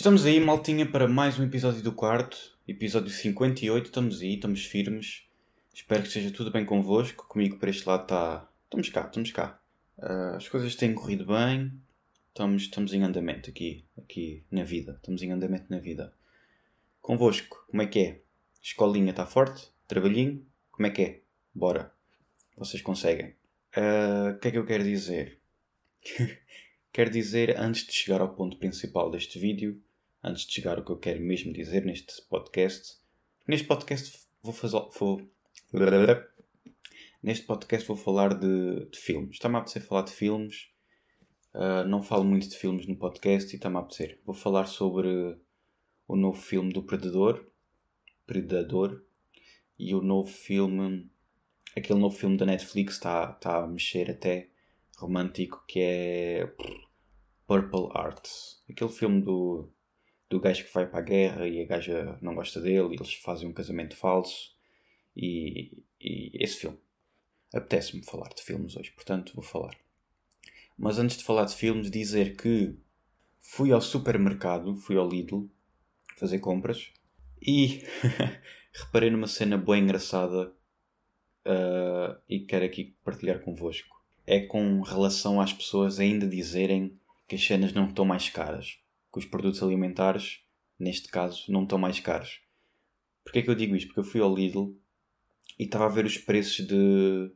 Estamos aí, maltinha, para mais um episódio do quarto, episódio 58. Estamos aí, estamos firmes. Espero que esteja tudo bem convosco. Comigo para este lado está. Estamos cá, estamos cá. Uh, as coisas têm corrido bem. Estamos, estamos em andamento aqui, aqui na vida. Estamos em andamento na vida. Convosco, como é que é? Escolinha está forte? Trabalhinho? Como é que é? Bora. Vocês conseguem. Ah, o uh, que é que eu quero dizer? quero dizer, antes de chegar ao ponto principal deste vídeo, antes de chegar ao que eu quero mesmo dizer neste podcast, neste podcast vou fazer. Vou, neste podcast vou falar de, de filmes. Está-me a apetecer falar de filmes. Uh, não falo muito de filmes no podcast e está-me a apetecer. Vou falar sobre o novo filme do Predador. Predador. E o novo filme. Aquele novo filme da Netflix está, está a mexer até romântico que é Purple Hearts. Aquele filme do, do gajo que vai para a guerra e a gaja não gosta dele e eles fazem um casamento falso. E, e esse filme. Apetece-me falar de filmes hoje, portanto vou falar. Mas antes de falar de filmes, dizer que fui ao supermercado, fui ao Lidl fazer compras e reparei numa cena bem engraçada uh, e quero aqui partilhar convosco é com relação às pessoas ainda dizerem que as cenas não estão mais caras. Que os produtos alimentares, neste caso, não estão mais caros. Porquê é que eu digo isto? Porque eu fui ao Lidl e estava a ver os preços de,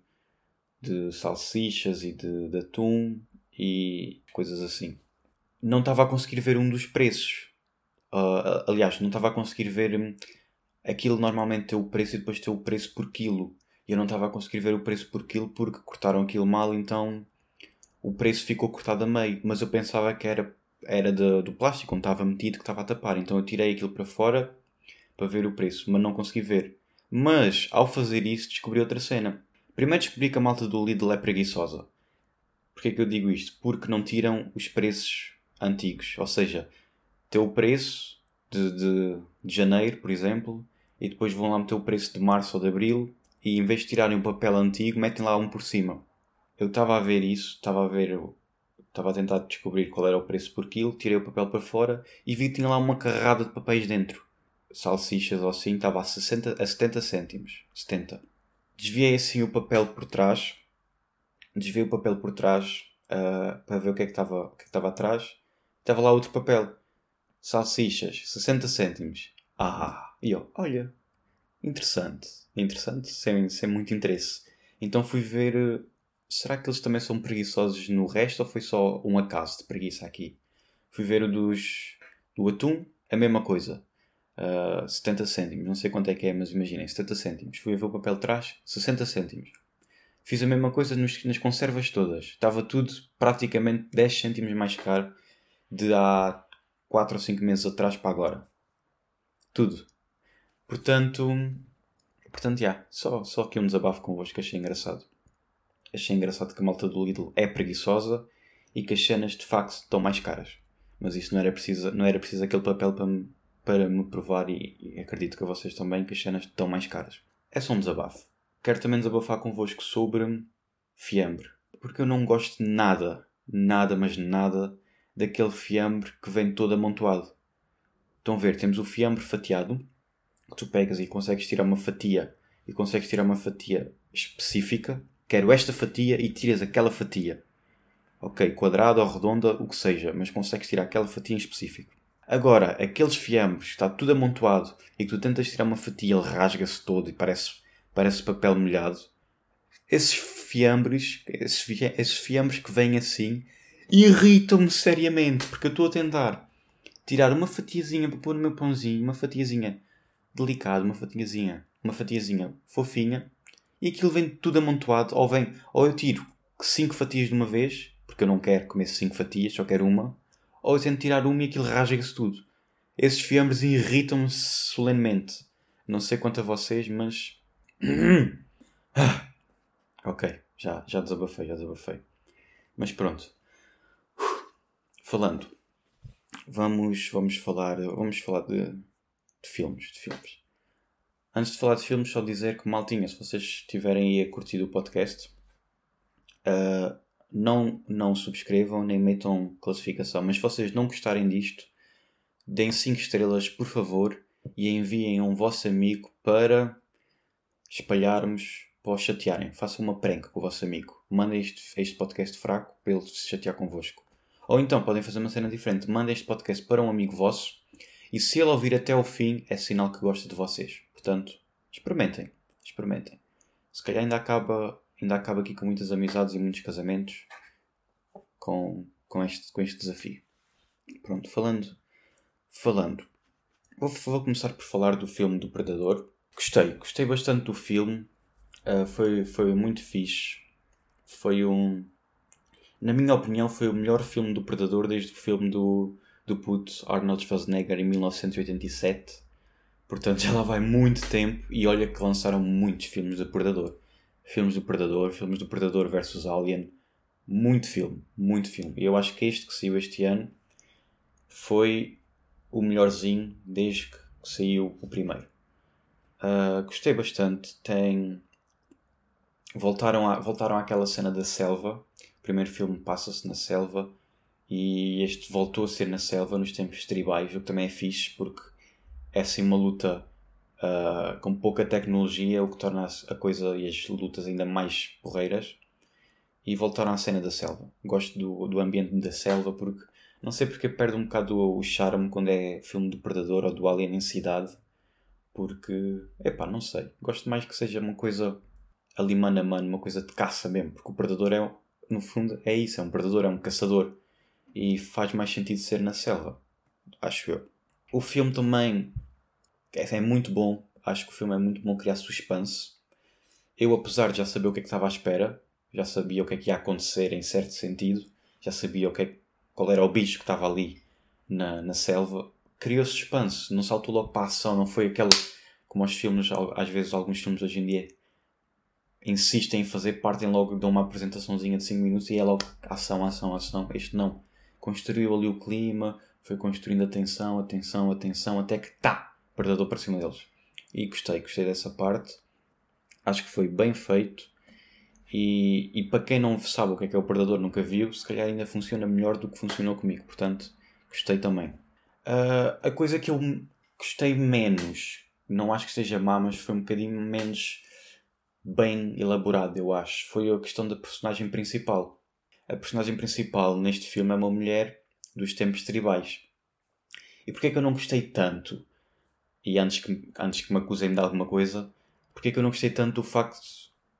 de salsichas e de, de atum e coisas assim. Não estava a conseguir ver um dos preços. Uh, aliás, não estava a conseguir ver. Hum, aquilo normalmente tem o preço e depois tem o preço por quilo e eu não estava a conseguir ver o preço por quilo porque cortaram aquilo mal, então o preço ficou cortado a meio. Mas eu pensava que era, era de, do plástico, onde estava metido, que estava a tapar. Então eu tirei aquilo para fora para ver o preço, mas não consegui ver. Mas ao fazer isso descobri outra cena. Primeiro descobri que a malta do Lidl é preguiçosa. Porquê que eu digo isto? Porque não tiram os preços antigos. Ou seja, tem o preço de, de, de janeiro, por exemplo, e depois vão lá meter o preço de março ou de abril e em vez de tirarem um papel antigo, metem lá um por cima. Eu estava a ver isso, estava a ver, estava a tentar descobrir qual era o preço por quilo, tirei o papel para fora e vi que tinha lá uma carrada de papéis dentro. Salsichas ou assim, estava a, 60, a 70 cêntimos. 70. Desviei assim o papel por trás, desviei o papel por trás uh, para ver o que é que estava, o que é estava atrás. Estava lá outro papel. Salsichas, 60 cêntimos. Ah, e eu, olha, interessante, interessante, sem, sem muito interesse. Então fui ver, será que eles também são preguiçosos no resto ou foi só um acaso de preguiça aqui? Fui ver o dos, do atum, a mesma coisa. Uh, 70 cêntimos, não sei quanto é que é, mas imaginem, 70 cêntimos. Fui ver o papel de trás, 60 cêntimos. Fiz a mesma coisa nos, nas conservas todas. Estava tudo praticamente 10 cêntimos mais caro de há 4 ou 5 meses atrás para agora. Tudo. Portanto, portanto, já, yeah, só, só aqui um desabafo convosco que achei engraçado. Achei engraçado que a malta do Lidl é preguiçosa e que as cenas de facto estão mais caras. Mas isso não era preciso, não era preciso aquele papel para me, para me provar e, e acredito que vocês também que as cenas estão mais caras. É só um desabafo. Quero também desabafar convosco sobre fiambre. Porque eu não gosto nada, nada, mas nada daquele fiambre que vem todo amontoado. Estão a ver, temos o fiambre fatiado, que tu pegas e consegues tirar uma fatia e consegues tirar uma fatia específica, quero esta fatia e tiras aquela fatia. Ok, quadrada ou redonda, o que seja, mas consegues tirar aquela fatia em específico. Agora, aqueles fiambres, está tudo amontoado e que tu tentas tirar uma fatia, ele rasga-se todo e parece, parece papel molhado. Esses fiambres, esses, fiambres que vêm assim, irritam-me seriamente, porque eu estou a tentar tirar uma fatiazinha para pôr no meu pãozinho, uma fatiazinha delicado, uma fatiazinha, uma fatiazinha fofinha, e aquilo vem tudo amontoado, ou vem, ou eu tiro 5 fatias de uma vez, porque eu não quero comer 5 fatias, só quero uma, ou eu tento tirar uma e aquilo rasga-se tudo. Esses fiambres irritam-me solenemente. Não sei quanto a vocês, mas. ok, já, já desabafei, já desabafei. Mas pronto. Falando. Vamos, vamos falar. Vamos falar de de filmes, de filmes. Antes de falar de filmes, só dizer que, maltinha, se vocês estiverem aí a curtir o podcast, uh, não, não subscrevam nem metam classificação. Mas se vocês não gostarem disto, deem 5 estrelas, por favor, e enviem um vosso amigo para espalharmos, para o chatearem. Façam uma prank com o vosso amigo. Mandem este, este podcast fraco para ele se chatear convosco. Ou então podem fazer uma cena diferente. Mandem este podcast para um amigo vosso e se ele ouvir até ao fim, é sinal que gosta de vocês. Portanto, experimentem. Experimentem. Se calhar ainda acaba, ainda acaba aqui com muitas amizades e muitos casamentos com, com, este, com este desafio. Pronto, falando. Falando. Vou, vou começar por falar do filme do Predador. Gostei, gostei bastante do filme. Uh, foi, foi muito fixe. Foi um. Na minha opinião, foi o melhor filme do Predador desde o filme do, do puto Arnold Schwarzenegger em 1987. Portanto, já lá vai muito tempo e olha que lançaram muitos filmes do Predador. Filmes do Predador, filmes do Predador versus Alien. Muito filme, muito filme. E eu acho que este que saiu este ano foi o melhorzinho desde que saiu o primeiro. Uh, gostei bastante. Tem. Voltaram, a, voltaram àquela cena da selva. O primeiro filme passa-se na selva e este voltou a ser na selva nos tempos tribais, o que também é fixe porque é assim uma luta uh, com pouca tecnologia, o que torna a coisa e as lutas ainda mais porreiras. E voltaram à cena da selva. Gosto do, do ambiente da selva porque não sei porque perde um bocado o charme quando é filme do Predador ou do Alien em cidade. Porque, epá, não sei. Gosto mais que seja uma coisa ali mano a mano, uma coisa de caça mesmo. Porque o Predador é, no fundo, é isso: é um predador, é um caçador e faz mais sentido ser na selva, acho eu. O filme também é, é muito bom, acho que o filme é muito bom criar suspense. Eu, apesar de já saber o que é que estava à espera, já sabia o que é que ia acontecer em certo sentido, já sabia o que é, qual era o bicho que estava ali na, na selva, criou suspense, não saltou logo para a ação, não foi aquela como os filmes, às vezes alguns filmes hoje em dia insistem em fazer, partem logo, dão uma apresentaçãozinha de 5 minutos e é logo ação, ação, ação. Este não construiu ali o clima, foi construindo a tensão, a tensão, a tensão, até que tá, Predador para cima deles. E gostei, gostei dessa parte. Acho que foi bem feito. E, e para quem não sabe o que é que é o Predador, nunca viu, se calhar ainda funciona melhor do que funcionou comigo. Portanto, gostei também. Uh, a coisa que eu gostei menos, não acho que seja má, mas foi um bocadinho menos bem elaborado, eu acho. Foi a questão da personagem principal a personagem principal neste filme é uma mulher dos tempos tribais. E porquê é que eu não gostei tanto? E antes que, antes que me acusem de alguma coisa, porquê é que eu não gostei tanto do facto.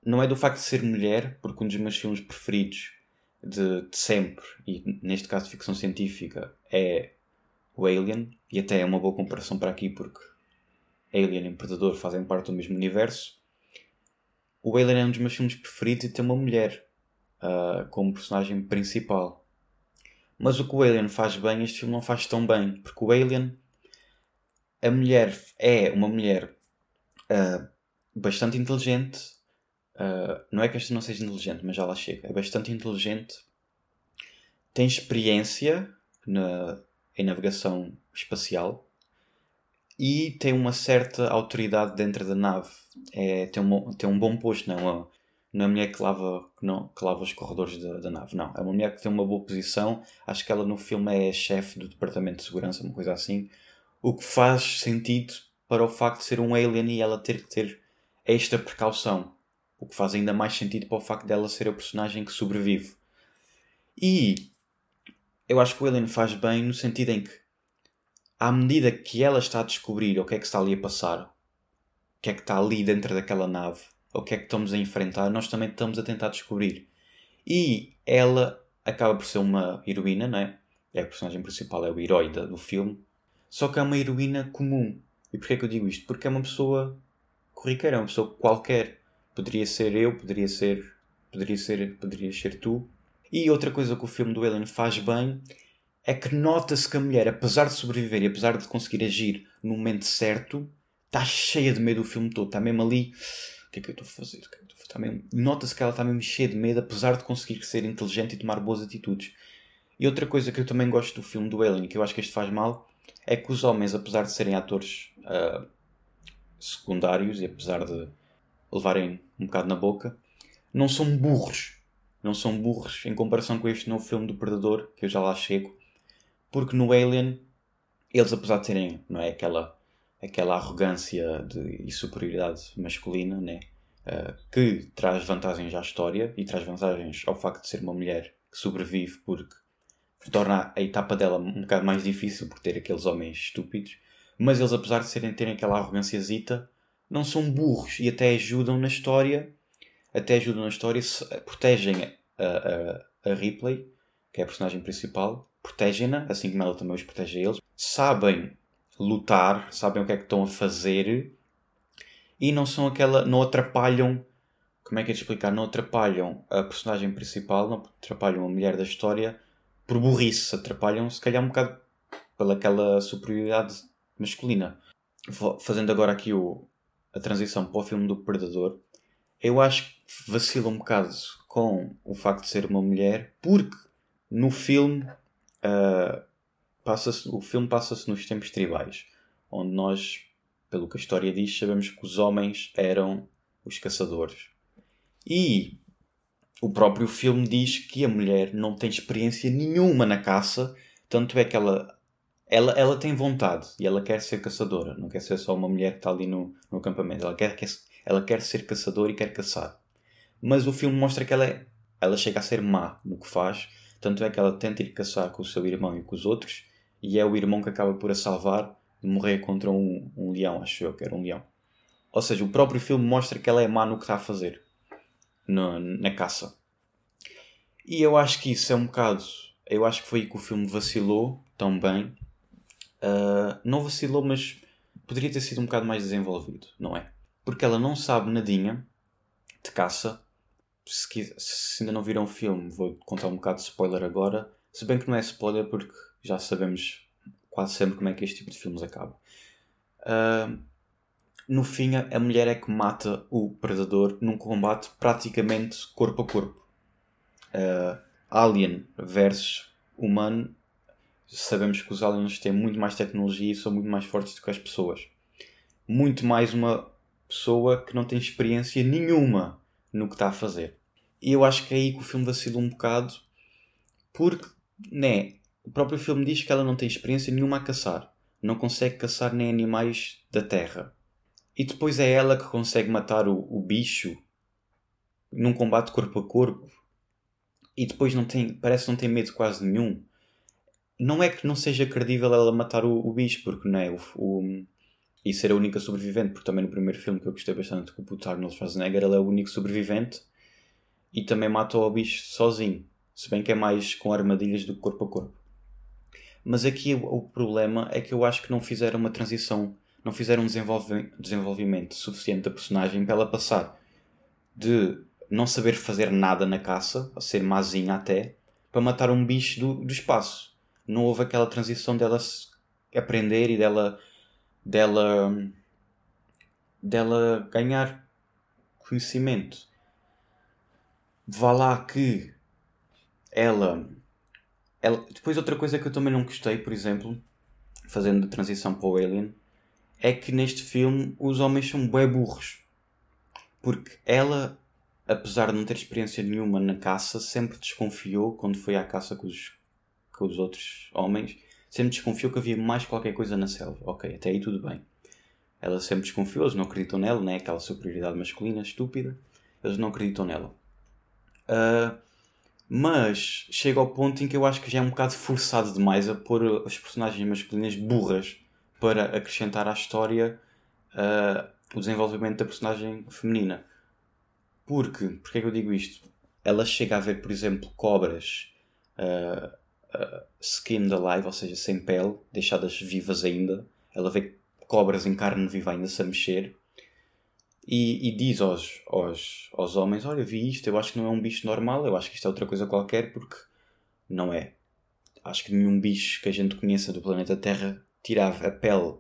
Não é do facto de ser mulher, porque um dos meus filmes preferidos de, de sempre, e neste caso de ficção científica, é o Alien, e até é uma boa comparação para aqui porque Alien e Predador fazem parte do mesmo universo. O Alien é um dos meus filmes preferidos e tem uma mulher uh, como personagem principal. Mas o que o Alien faz bem, este filme não faz tão bem, porque o Alien, a mulher é uma mulher uh, bastante inteligente. Uh, não é que esta não seja inteligente, mas já lá chega. É bastante inteligente, tem experiência na, em navegação espacial e tem uma certa autoridade dentro da nave. É, tem, um, tem um bom posto, não é? não é uma mulher que lava, não, que lava os corredores da, da, nave, não. É uma mulher que tem uma boa posição. Acho que ela no filme é chefe do departamento de segurança, uma coisa assim. O que faz sentido para o facto de ser um alien e ela ter que ter esta precaução. O que faz ainda mais sentido para o facto dela ser a personagem que sobrevive. E eu acho que o alien faz bem no sentido em que, à medida que ela está a descobrir o que é que está ali a passar, o que é que está ali dentro daquela nave, o que é que estamos a enfrentar, nós também estamos a tentar descobrir. E ela acaba por ser uma heroína, não é? É a personagem principal, é o herói do filme. Só que é uma heroína comum. E porquê é que eu digo isto? Porque é uma pessoa corriqueira, é uma pessoa qualquer. Poderia ser eu, poderia ser. Poderia ser, poderia ser tu. E outra coisa que o filme do Alien faz bem é que nota-se que a mulher, apesar de sobreviver e apesar de conseguir agir no momento certo, está cheia de medo o filme todo. Está mesmo ali que é que eu estou a fazer? É Está mesmo... Nota-se que ela está mesmo cheia de medo, apesar de conseguir ser inteligente e tomar boas atitudes. E outra coisa que eu também gosto do filme do Alien, que eu acho que este faz mal, é que os homens, apesar de serem atores uh, secundários e apesar de levarem um bocado na boca, não são burros. Não são burros em comparação com este novo filme do Predador, que eu já lá chego. Porque no Alien eles, apesar de terem não é, aquela, aquela arrogância de, e superioridade masculina, né? Uh, que traz vantagens à história e traz vantagens ao facto de ser uma mulher que sobrevive porque torna a etapa dela um bocado mais difícil por ter aqueles homens estúpidos, mas eles apesar de serem, terem aquela arrogânciazita, não são burros e até ajudam na história, até ajudam na história, protegem a, a, a Ripley, que é a personagem principal, protegem-na, assim como ela também os protege a eles, sabem lutar, sabem o que é que estão a fazer e não são aquela, não atrapalham, como é que é de explicar, não atrapalham a personagem principal, não atrapalham a mulher da história por burrice, atrapalham se calhar um bocado pelaquela superioridade masculina. Fazendo agora aqui o, a transição para o filme do Predador, eu acho que vacila um bocado com o facto de ser uma mulher, porque no filme uh, passa o filme passa-se nos tempos tribais, onde nós, pelo que a história diz, sabemos que os homens eram os caçadores. E o próprio filme diz que a mulher não tem experiência nenhuma na caça, tanto é que ela, ela, ela tem vontade e ela quer ser caçadora, não quer ser só uma mulher que está ali no, no acampamento, ela quer, quer, ela quer ser caçadora e quer caçar. Mas o filme mostra que ela, é, ela chega a ser má no que faz, tanto é que ela tenta ir caçar com o seu irmão e com os outros, e é o irmão que acaba por a salvar de morrer contra um, um leão, acho eu que era um leão. Ou seja, o próprio filme mostra que ela é má no que está a fazer no, na caça. E eu acho que isso é um bocado. Eu acho que foi aí que o filme vacilou tão bem. Uh, não vacilou, mas poderia ter sido um bocado mais desenvolvido, não é? Porque ela não sabe nadinha de caça. Se, se ainda não viram o filme, vou contar um bocado de spoiler agora. Se bem que não é spoiler, porque já sabemos quase sempre como é que este tipo de filmes acaba. Uh, no fim, a mulher é que mata o predador num combate praticamente corpo a corpo. Uh, alien versus humano, sabemos que os aliens têm muito mais tecnologia e são muito mais fortes do que as pessoas. Muito mais uma pessoa que não tem experiência nenhuma no que está a fazer. E eu acho que é aí que o filme vacila um bocado, porque, né, o próprio filme diz que ela não tem experiência nenhuma a caçar. Não consegue caçar nem animais da terra. E depois é ela que consegue matar o, o bicho num combate corpo a corpo. E depois não tem, parece que não tem medo quase nenhum. Não é que não seja credível ela matar o, o bicho, porque não é o, o, e ser a única sobrevivente, porque também no primeiro filme que eu gostei bastante com o Arnold Schwarzenegger, ela é o único sobrevivente e também mata o bicho sozinho, se bem que é mais com armadilhas do que corpo a corpo. Mas aqui o, o problema é que eu acho que não fizeram uma transição não fizeram um desenvolve desenvolvimento suficiente da personagem para ela passar de não saber fazer nada na caça, a ser mazinha até, para matar um bicho do, do espaço. Não houve aquela transição dela aprender e dela dela dela ganhar conhecimento. Vá lá que ela, ela depois outra coisa que eu também não gostei, por exemplo, fazendo a transição para o Alien, é que neste filme os homens são bem burros. Porque ela, apesar de não ter experiência nenhuma na caça, sempre desconfiou, quando foi à caça com os, com os outros homens, sempre desconfiou que havia mais qualquer coisa na selva. Ok, até aí tudo bem. Ela sempre desconfiou, eles não acreditam nela, né? aquela superioridade masculina estúpida. Eles não acreditam nela. Uh, mas chega ao ponto em que eu acho que já é um bocado forçado demais a pôr as personagens masculinas burras para acrescentar à história uh, o desenvolvimento da personagem feminina. Porque, porque é que eu digo isto? Ela chega a ver, por exemplo, cobras uh, uh, skinned alive, ou seja, sem pele, deixadas vivas ainda. Ela vê cobras em carne viva ainda-se a mexer. E, e, diz aos, aos, aos homens: Olha, vi isto, eu acho que não é um bicho normal, eu acho que isto é outra coisa qualquer, porque não é. Acho que nenhum bicho que a gente conheça do planeta Terra tirar a pele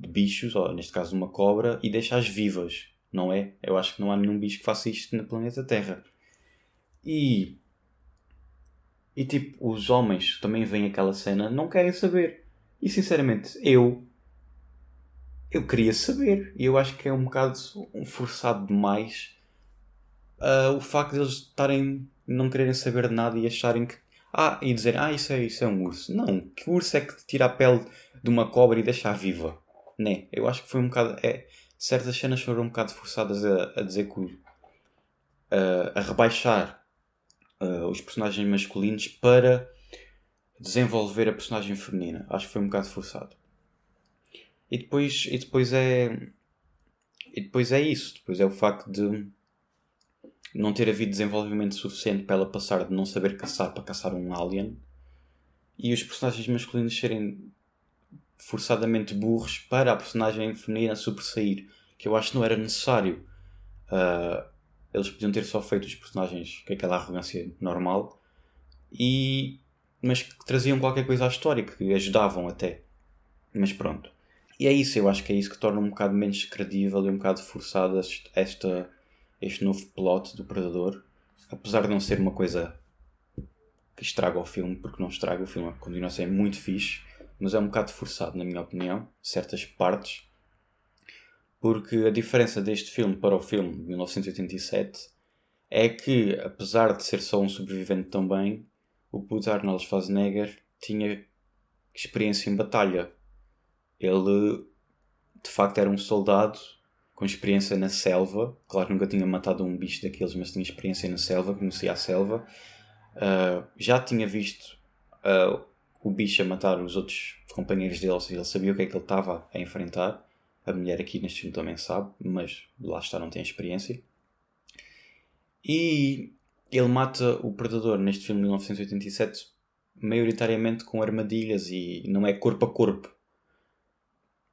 de bichos, ou neste caso uma cobra, e deixar-as vivas, não é? Eu acho que não há nenhum bicho que faça isto no planeta Terra. E. E tipo, os homens também veem aquela cena, não querem saber. E sinceramente, eu. Eu queria saber. E eu acho que é um bocado forçado demais uh, o facto de eles estarem. não quererem saber de nada e acharem que. Ah, e dizer, ah, isso é, isso é um urso. Não, que urso é que tira a pele de uma cobra e deixa-a viva? Né? Eu acho que foi um bocado. É, certas cenas foram um bocado forçadas a, a dizer que. A rebaixar uh, os personagens masculinos para desenvolver a personagem feminina. Acho que foi um bocado forçado. E depois, e depois é. E depois é isso. Depois é o facto de não ter havido desenvolvimento suficiente para ela passar de não saber caçar para caçar um alien e os personagens masculinos serem forçadamente burros para a personagem feminina sobressair, que eu acho que não era necessário. Uh, eles podiam ter só feito os personagens com aquela arrogância normal, e, mas que traziam qualquer coisa à história, que ajudavam até. Mas pronto. E é isso, eu acho que é isso que torna um bocado menos credível e um bocado forçada esta, este novo plot do Predador. Apesar de não ser uma coisa que estraga o filme, porque não estraga o filme, continua a ser muito fixe, mas é um bocado forçado, na minha opinião, certas partes. Porque a diferença deste filme para o filme de 1987 é que, apesar de ser só um sobrevivente também, o puto Arnold Schwarzenegger tinha experiência em batalha. Ele, de facto, era um soldado com experiência na selva. Claro nunca tinha matado um bicho daqueles, mas tinha experiência na selva, conhecia a selva. Uh, já tinha visto uh, o bicho a matar os outros companheiros dele, ou seja, ele sabia o que é que ele estava a enfrentar. A mulher aqui neste filme também sabe, mas lá está, não tem experiência. E ele mata o predador neste filme de 1987 maioritariamente com armadilhas e não é corpo a corpo.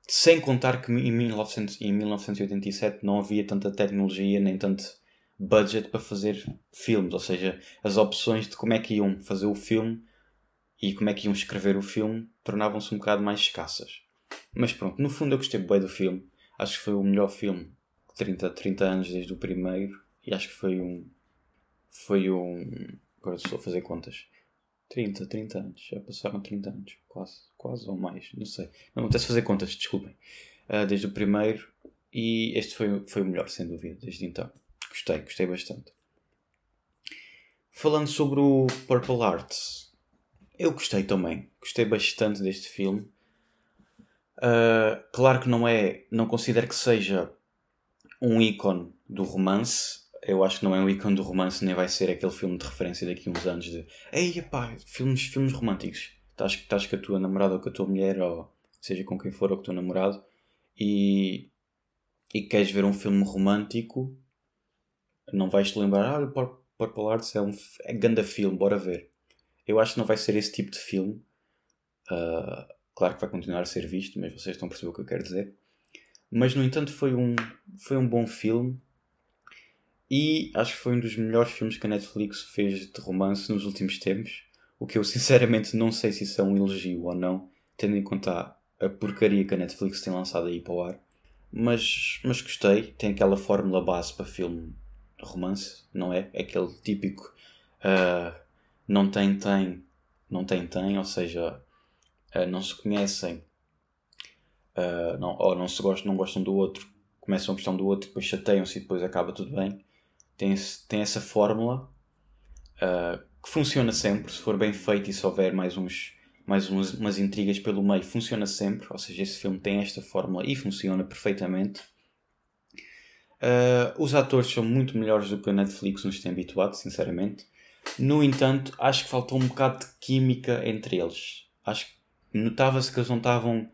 Sem contar que em, 1900, em 1987 não havia tanta tecnologia nem tanto budget para fazer filmes, ou seja, as opções de como é que iam fazer o filme e como é que iam escrever o filme tornavam-se um bocado mais escassas. Mas pronto, no fundo eu gostei bem do filme. Acho que foi o melhor filme 30, 30 anos desde o primeiro e acho que foi um. Foi um. Agora estou a fazer contas. 30, 30 anos. Já passaram 30 anos. Quase. Quase ou mais. Não sei. Não acontece fazer contas, desculpem. Uh, desde o primeiro. E este foi, foi o melhor, sem dúvida, desde então. Gostei, gostei bastante. Falando sobre o Purple Hearts. Eu gostei também. Gostei bastante deste filme. Uh, claro que não é. Não considero que seja um ícone do romance eu acho que não é um ícone do romance, nem vai ser aquele filme de referência daqui a uns anos de Ei, pá, filmes, filmes românticos. Estás, estás com a tua namorada ou com a tua mulher, ou seja com quem for, ou com o teu namorado, e, e queres ver um filme romântico, não vais te lembrar, ah, o Purple Hearts é um é ganda filme, bora ver. Eu acho que não vai ser esse tipo de filme. Uh, claro que vai continuar a ser visto, mas vocês estão a perceber o que eu quero dizer. Mas, no entanto, foi um, foi um bom filme e acho que foi um dos melhores filmes que a Netflix fez de romance nos últimos tempos. O que eu sinceramente não sei se isso é um elogio ou não, tendo em conta a porcaria que a Netflix tem lançado aí para o ar. Mas, mas gostei, tem aquela fórmula base para filme romance, não é? Aquele típico uh, não tem, tem, não tem, tem, ou seja, uh, não se conhecem uh, não, ou não se gostam, não gostam do outro, começam a gostar do outro, depois chateiam-se e depois acaba tudo bem tem, tem essa fórmula uh, que funciona sempre, se for bem feito e se houver mais uns mais umas, umas intrigas pelo meio, funciona sempre. Ou seja, esse filme tem esta fórmula e funciona perfeitamente. Uh, os atores são muito melhores do que a Netflix nos tem habituado, sinceramente. No entanto, acho que faltou um bocado de química entre eles. Acho que notava-se que eles não estavam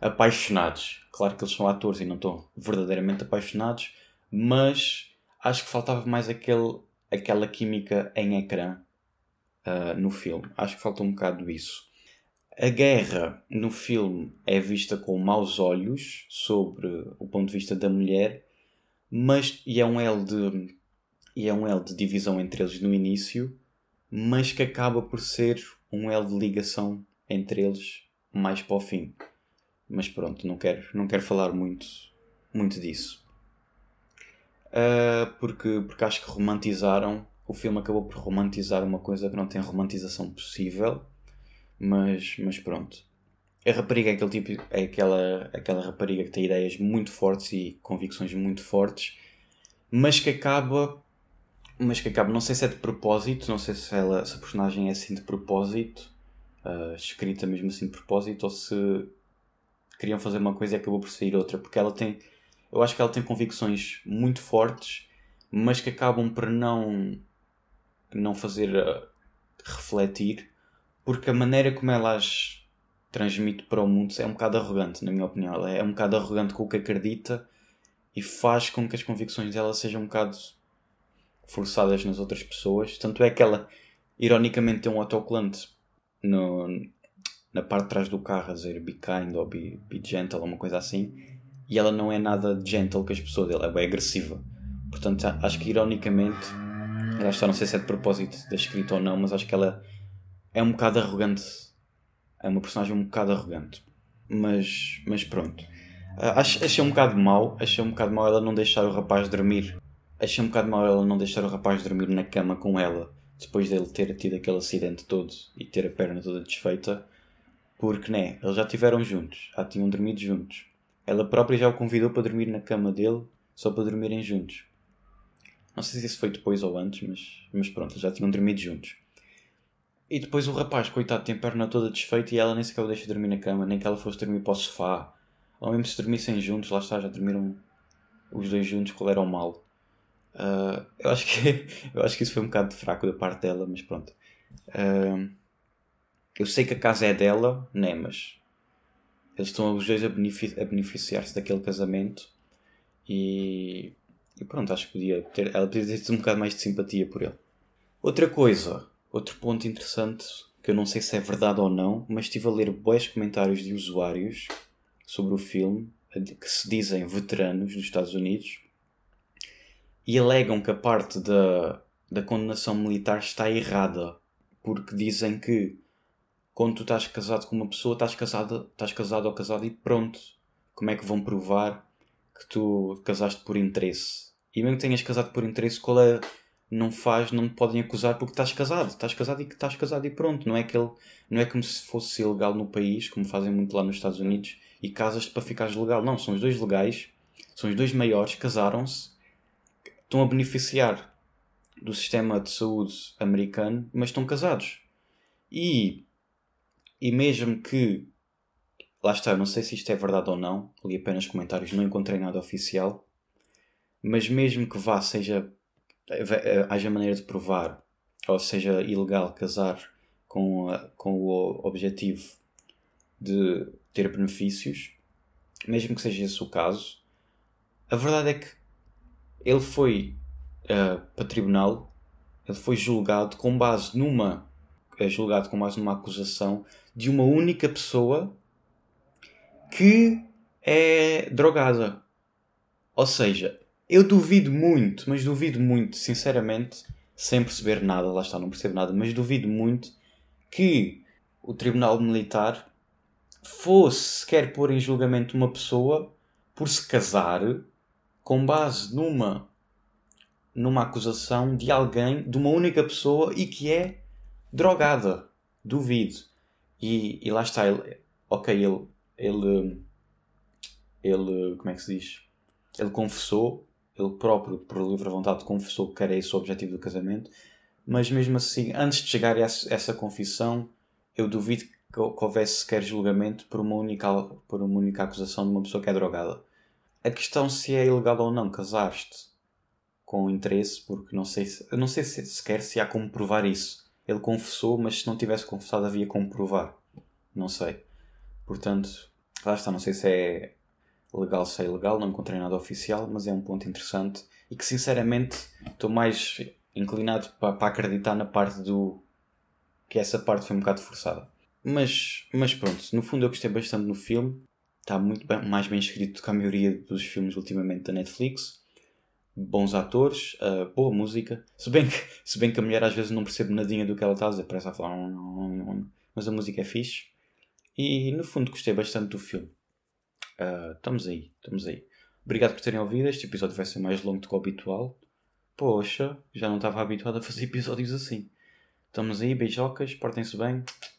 apaixonados. Claro que eles são atores e não estão verdadeiramente apaixonados, mas acho que faltava mais aquele, aquela química em ecrã uh, no filme. Acho que falta um bocado isso. A guerra no filme é vista com maus olhos sobre o ponto de vista da mulher, mas e é um L de e é um L de divisão entre eles no início, mas que acaba por ser um L de ligação entre eles mais para o fim. Mas pronto, não quero, não quero falar muito, muito disso uh, porque, porque acho que romantizaram. O filme acabou por romantizar uma coisa que não tem romantização possível, mas, mas pronto. A rapariga é aquele tipo, é aquela, aquela rapariga que tem ideias muito fortes e convicções muito fortes, mas que acaba mas que acaba, não sei se é de propósito, não sei se, ela, se a personagem é assim de propósito, uh, escrita mesmo assim de propósito, ou se queriam fazer uma coisa e acabou por sair outra, porque ela tem, eu acho que ela tem convicções muito fortes, mas que acabam por não, não fazer uh, refletir, porque a maneira como ela as transmite para o mundo é um bocado arrogante, na minha opinião. Ela é um bocado arrogante com o que acredita e faz com que as convicções dela sejam um bocado forçadas nas outras pessoas. Tanto é que ela, ironicamente, tem um autocolante no, na parte de trás do carro a dizer be kind ou be, be gentle uma coisa assim. E ela não é nada gentle com as pessoas, ela é bem agressiva. Portanto, acho que ironicamente, ela está, não sei se é de propósito da escrita ou não, mas acho que ela é um bocado arrogante. É uma personagem um bocado arrogante. Mas, mas pronto. achei um bocado mau, achei um bocado mau ela não deixar o rapaz dormir achei um bocado mal ela não deixar o rapaz dormir na cama com ela depois dele ter tido aquele acidente todo e ter a perna toda desfeita, porque né, eles já estiveram juntos, já tinham dormido juntos. Ela própria já o convidou para dormir na cama dele, só para dormirem juntos. Não sei se isso foi depois ou antes, mas, mas pronto, já tinham dormido juntos. E depois o rapaz, coitado, tem a perna toda desfeita e ela nem sequer o deixa dormir na cama, nem que ela fosse dormir para o sofá. Ou mesmo se dormissem juntos, lá está, já dormiram os dois juntos, qual era o mal. Uh, eu, acho que, eu acho que isso foi um bocado fraco da parte dela, mas pronto. Uh, eu sei que a casa é dela, né? Mas eles estão os dois a, benefici a beneficiar-se daquele casamento e, e, pronto, acho que podia ter, ela podia ter um bocado mais de simpatia por ele. Outra coisa, outro ponto interessante que eu não sei se é verdade ou não, mas estive a ler bons comentários de usuários sobre o filme que se dizem veteranos dos Estados Unidos e alegam que a parte da, da condenação militar está errada, porque dizem que quando tu estás casado com uma pessoa, estás casado, estás casado ou casado e pronto. Como é que vão provar que tu casaste por interesse? E mesmo que tenhas casado por interesse, qual é? Não faz, não podem acusar porque estás casado. Estás casado e que estás casado e pronto. Não é, aquele, não é como se fosse ilegal no país, como fazem muito lá nos Estados Unidos, e casas-te para ficares legal. Não, são os dois legais, são os dois maiores, casaram-se estão a beneficiar do sistema de saúde americano, mas estão casados. E, e mesmo que, lá está, não sei se isto é verdade ou não, li apenas comentários, não encontrei nada oficial, mas mesmo que vá, seja, haja maneira de provar, ou seja ilegal casar com, com o objetivo de ter benefícios, mesmo que seja esse o caso, a verdade é que ele foi uh, para tribunal, ele foi julgado com base numa é julgado com base numa acusação de uma única pessoa que é drogada. Ou seja, eu duvido muito, mas duvido muito, sinceramente, sem perceber nada, lá está, não percebo nada, mas duvido muito que o Tribunal Militar fosse sequer pôr em julgamento uma pessoa por se casar com base numa numa acusação de alguém, de uma única pessoa e que é drogada. Duvido. E, e lá está, ele, ok, ele, ele, ele, como é que se diz? Ele confessou, ele próprio, por livre vontade, confessou que era esse o objetivo do casamento, mas mesmo assim, antes de chegar a essa, confissão, eu duvido que, houvesse sequer julgamento por uma, única, por uma única acusação de uma pessoa que é drogada a questão se é ilegal ou não casaste com interesse, porque não sei, se, não sei se, sequer se há como provar isso. Ele confessou, mas se não tivesse confessado havia como provar. Não sei. Portanto, lá está, não sei se é legal, se é ilegal, não encontrei nada oficial, mas é um ponto interessante e que sinceramente estou mais inclinado para, para acreditar na parte do que essa parte foi um bocado forçada. Mas, mas pronto, no fundo eu gostei bastante no filme está muito bem, mais bem escrito do que a maioria dos filmes ultimamente da Netflix. Bons atores, uh, boa música. Se bem, que, se bem que a mulher às vezes não percebe nadinha do que ela está a dizer, parece a falar. Mas a música é fixe. E no fundo gostei bastante do filme. Uh, estamos aí, estamos aí. Obrigado por terem ouvido. Este episódio vai ser mais longo do que o habitual. Poxa, já não estava habituado a fazer episódios assim. Estamos aí, beijocas, portem-se bem.